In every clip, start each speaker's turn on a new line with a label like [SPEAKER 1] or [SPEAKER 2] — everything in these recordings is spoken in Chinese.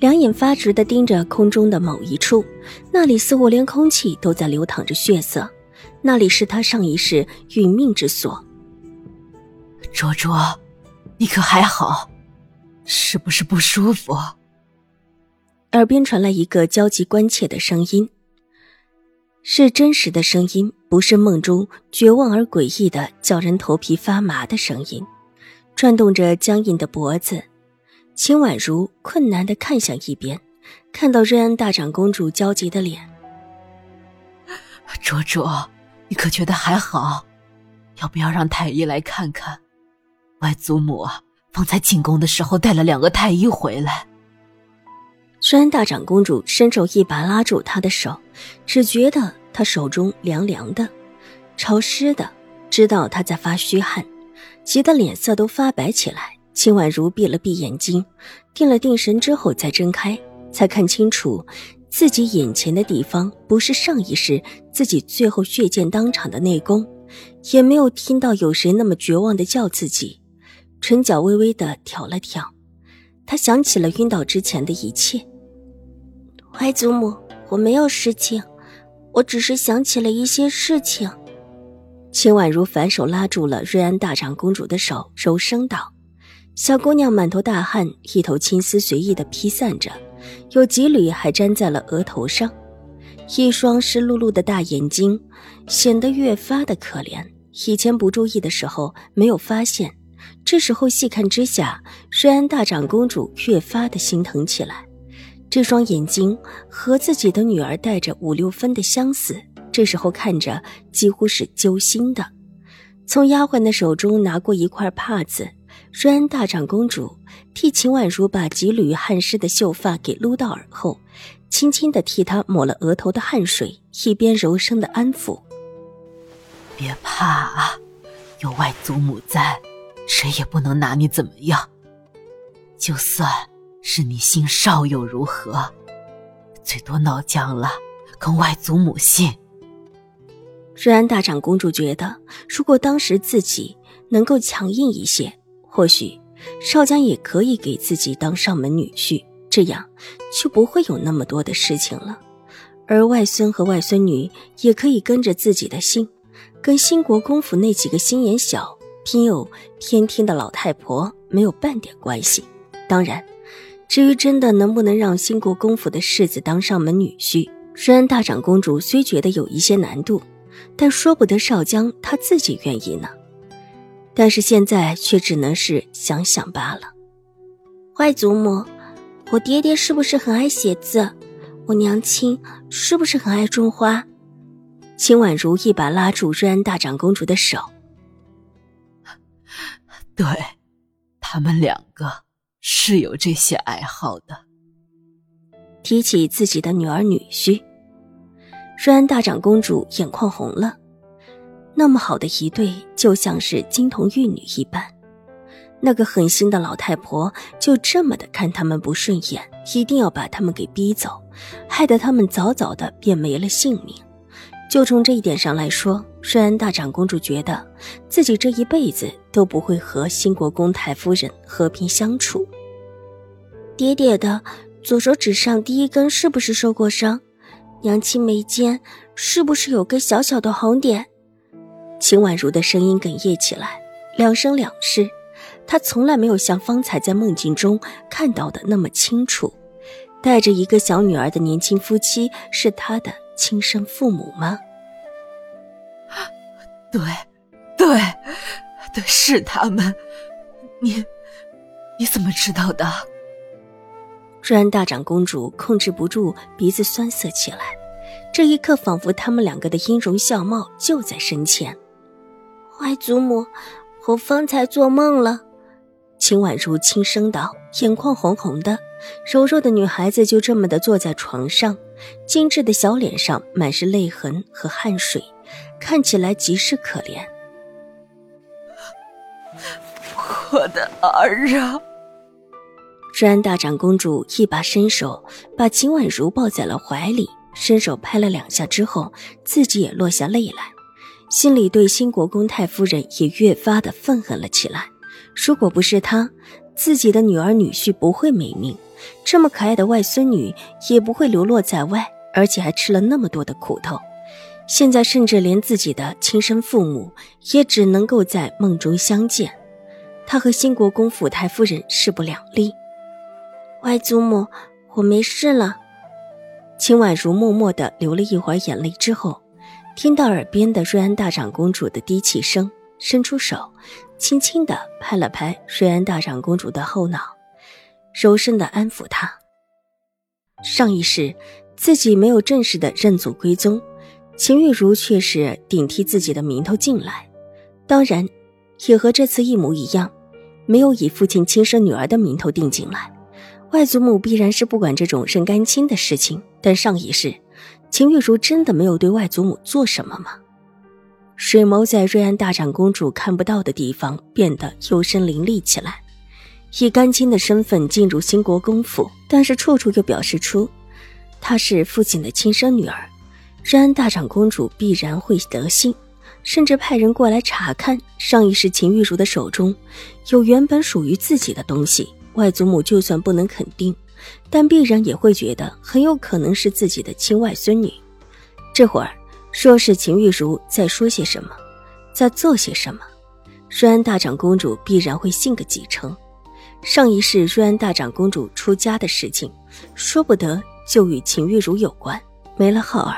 [SPEAKER 1] 两眼发直的盯着空中的某一处，那里似乎连空气都在流淌着血色，那里是他上一世殒命之所。
[SPEAKER 2] 卓卓，你可还好？是不是不舒服？
[SPEAKER 1] 耳边传来一个焦急关切的声音，是真实的声音，不是梦中绝望而诡异的、叫人头皮发麻的声音，转动着僵硬的脖子。秦婉如困难的看向一边，看到瑞安大长公主焦急的脸。
[SPEAKER 2] 卓卓，你可觉得还好？要不要让太医来看看？外祖母啊，方才进宫的时候带了两个太医回来。
[SPEAKER 1] 虽然大长公主伸手一把拉住他的手，只觉得他手中凉凉的、潮湿的，知道他在发虚汗，急得脸色都发白起来。秦婉如闭了闭眼睛，定了定神之后再睁开，才看清楚自己眼前的地方不是上一世自己最后血溅当场的内宫，也没有听到有谁那么绝望的叫自己，唇角微微的挑了挑，他想起了晕倒之前的一切。外祖母，我没有事情，我只是想起了一些事情。秦婉如反手拉住了瑞安大长公主的手，柔声道。小姑娘满头大汗，一头青丝随意的披散着，有几缕还粘在了额头上，一双湿漉漉的大眼睛显得越发的可怜。以前不注意的时候没有发现，这时候细看之下，瑞安大长公主越发的心疼起来。这双眼睛和自己的女儿带着五六分的相似，这时候看着几乎是揪心的。从丫鬟的手中拿过一块帕子。瑞安大长公主替秦婉如把几缕汗湿的秀发给撸到耳后，轻轻的替她抹了额头的汗水，一边柔声的安抚：“
[SPEAKER 2] 别怕啊，有外祖母在，谁也不能拿你怎么样。就算是你姓少又如何？最多闹僵了，跟外祖母姓。”
[SPEAKER 1] 瑞安大长公主觉得，如果当时自己能够强硬一些。或许少江也可以给自己当上门女婿，这样就不会有那么多的事情了。而外孙和外孙女也可以跟着自己的姓，跟兴国公府那几个心眼小、偏有偏听的老太婆没有半点关系。当然，至于真的能不能让兴国公府的世子当上门女婿，虽然大长公主虽觉得有一些难度，但说不得少江他自己愿意呢。但是现在却只能是想想罢了。外祖母，我爹爹是不是很爱写字？我娘亲是不是很爱种花？秦婉如一把拉住瑞安大长公主的手。
[SPEAKER 2] 对，他们两个是有这些爱好的。
[SPEAKER 1] 提起自己的女儿女婿，瑞安大长公主眼眶红了。那么好的一对，就像是金童玉女一般。那个狠心的老太婆就这么的看他们不顺眼，一定要把他们给逼走，害得他们早早的便没了性命。就从这一点上来说，瑞安大长公主觉得自己这一辈子都不会和新国公太夫人和平相处。爹爹的左手指上第一根是不是受过伤？娘亲眉间是不是有个小小的红点？秦婉如的声音哽咽起来，两生两世，她从来没有像方才在梦境中看到的那么清楚。带着一个小女儿的年轻夫妻是她的亲生父母吗？
[SPEAKER 2] 对，对，对，是他们。你，你怎么知道的？
[SPEAKER 1] 朱安大长公主控制不住鼻子酸涩起来，这一刻仿佛他们两个的音容笑貌就在身前。外祖母，我方才做梦了，秦婉如轻声道，眼眶红红的，柔弱的女孩子就这么的坐在床上，精致的小脸上满是泪痕和汗水，看起来极是可怜。
[SPEAKER 2] 我的儿啊！
[SPEAKER 1] 治安大长公主一把伸手把秦婉如抱在了怀里，伸手拍了两下之后，自己也落下泪来，心里对新国公太夫人也越发的愤恨了起来。如果不是她，自己的女儿女婿不会没命，这么可爱的外孙女也不会流落在外，而且还吃了那么多的苦头。现在甚至连自己的亲生父母也只能够在梦中相见，他和新国公府太夫人势不两立。外祖母，我没事了。秦婉如默默的流了一会儿眼泪之后，听到耳边的瑞安大长公主的低泣声，伸出手。轻轻地拍了拍瑞安大长公主的后脑，柔声的安抚她。上一世自己没有正式的认祖归宗，秦玉茹却是顶替自己的名头进来，当然也和这次一模一样，没有以父亲亲生女儿的名头定进来。外祖母必然是不管这种认干亲的事情，但上一世秦玉茹真的没有对外祖母做什么吗？水眸在瑞安大长公主看不到的地方变得幽深凌厉起来，以干亲的身份进入新国公府，但是处处又表示出她是父亲的亲生女儿，瑞安大长公主必然会得信，甚至派人过来查看上一世秦玉茹的手中有原本属于自己的东西。外祖母就算不能肯定，但必然也会觉得很有可能是自己的亲外孙女。这会儿。说是秦玉茹在说些什么，在做些什么，瑞安大长公主必然会信个几成。上一世瑞安大长公主出家的事情，说不得就与秦玉茹有关。没了浩儿，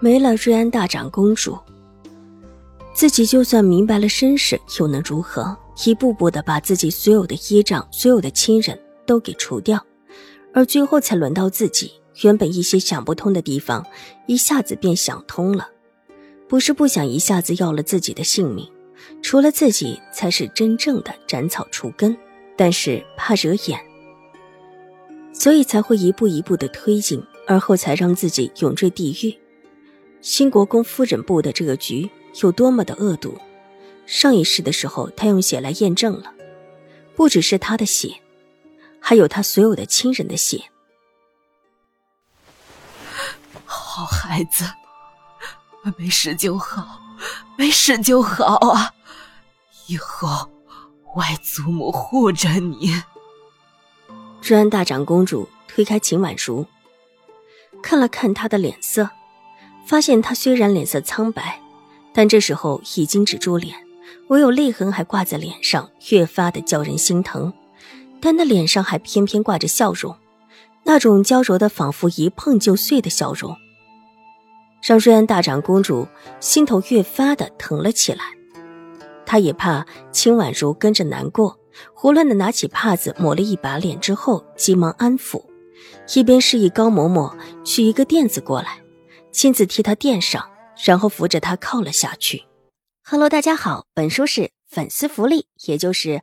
[SPEAKER 1] 没了瑞安大长公主，自己就算明白了身世，又能如何？一步步的把自己所有的依仗、所有的亲人都给除掉，而最后才轮到自己。原本一些想不通的地方，一下子便想通了。不是不想一下子要了自己的性命，除了自己才是真正的斩草除根，但是怕惹眼，所以才会一步一步的推进，而后才让自己永坠地狱。新国公夫人布的这个局有多么的恶毒，上一世的时候他用血来验证了，不只是他的血，还有他所有的亲人的血。
[SPEAKER 2] 好孩子，没事就好，没事就好啊！以后外祖母护着你。
[SPEAKER 1] 瑞安大长公主推开秦婉如，看了看她的脸色，发现她虽然脸色苍白，但这时候已经止住脸，唯有泪痕还挂在脸上，越发的叫人心疼。但那脸上还偏偏挂着笑容，那种娇柔的，仿佛一碰就碎的笑容。让瑞安大长公主心头越发的疼了起来，她也怕秦婉如跟着难过，胡乱的拿起帕子抹了一把脸之后，急忙安抚，一边示意高嬷嬷取一个垫子过来，亲自替她垫上，然后扶着她靠了下去。Hello，大家好，本书是粉丝福利，也就是